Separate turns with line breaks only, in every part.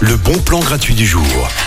Le bon plan gratuit du jour.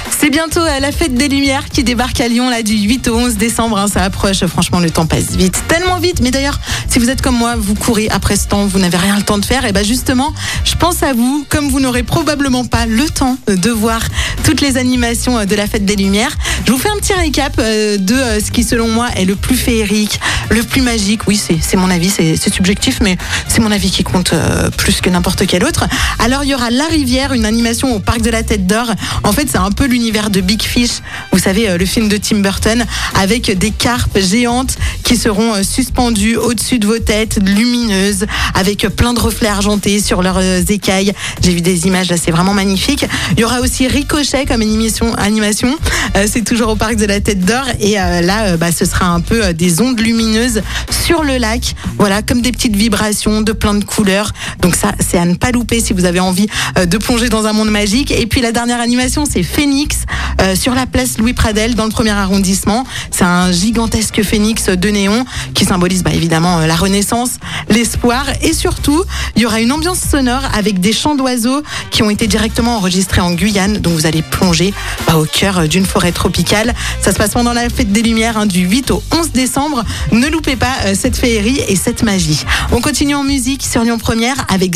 C'est bientôt euh, la fête des Lumières qui débarque à Lyon là du 8 au 11 décembre. hein, ça approche. Franchement, le temps passe vite, tellement vite. Mais d'ailleurs, si vous êtes comme moi, vous courez après ce temps, vous n'avez rien le temps de faire. Et ben justement, je pense à vous. Comme vous n'aurez probablement pas le temps de voir toutes les animations euh, de la fête des Lumières, je vous fais un petit récap euh, de euh, ce qui, selon moi, est le plus féerique, le plus magique. Oui, c'est mon avis, c'est subjectif, mais c'est mon avis qui compte euh, plus que n'importe quel autre. Alors, il y aura La Une animation au parc de la Tête d'Or. En fait, c'est un peu l'univers de Big Fish. Vous savez, euh, le film de Tim Burton, avec des carpes géantes qui seront euh, suspendues au-dessus de vos têtes, lumineuses, avec euh, plein de reflets argentés sur leurs écailles. J'ai vu des images là, c'est vraiment magnifique. Il y aura aussi Ricochet comme animation. animation. C'est toujours au parc de la Tête d'Or. Et là, bah, ce sera un peu des ondes lumineuses sur le lac. Voilà, comme des petites vibrations de plein de couleurs. Donc ça, c'est à ne pas louper si vous avez envie de plonger dans un monde magique. Et puis la dernière animation, c'est Phoenix euh, sur la place Louis Pradel dans le premier arrondissement. C'est un gigantesque phénix de néon qui symbolise bah, évidemment euh, la renaissance, l'espoir et surtout, il y aura une ambiance sonore avec des chants d'oiseaux qui ont été directement enregistrés en Guyane. Donc vous allez plonger bah, au cœur euh, d'une forêt tropicale. Ça se passe pendant la fête des Lumières hein, du 8 au 11 décembre. Ne loupez pas euh, cette féerie et cette magie. On continue en musique sur Lyon Première avec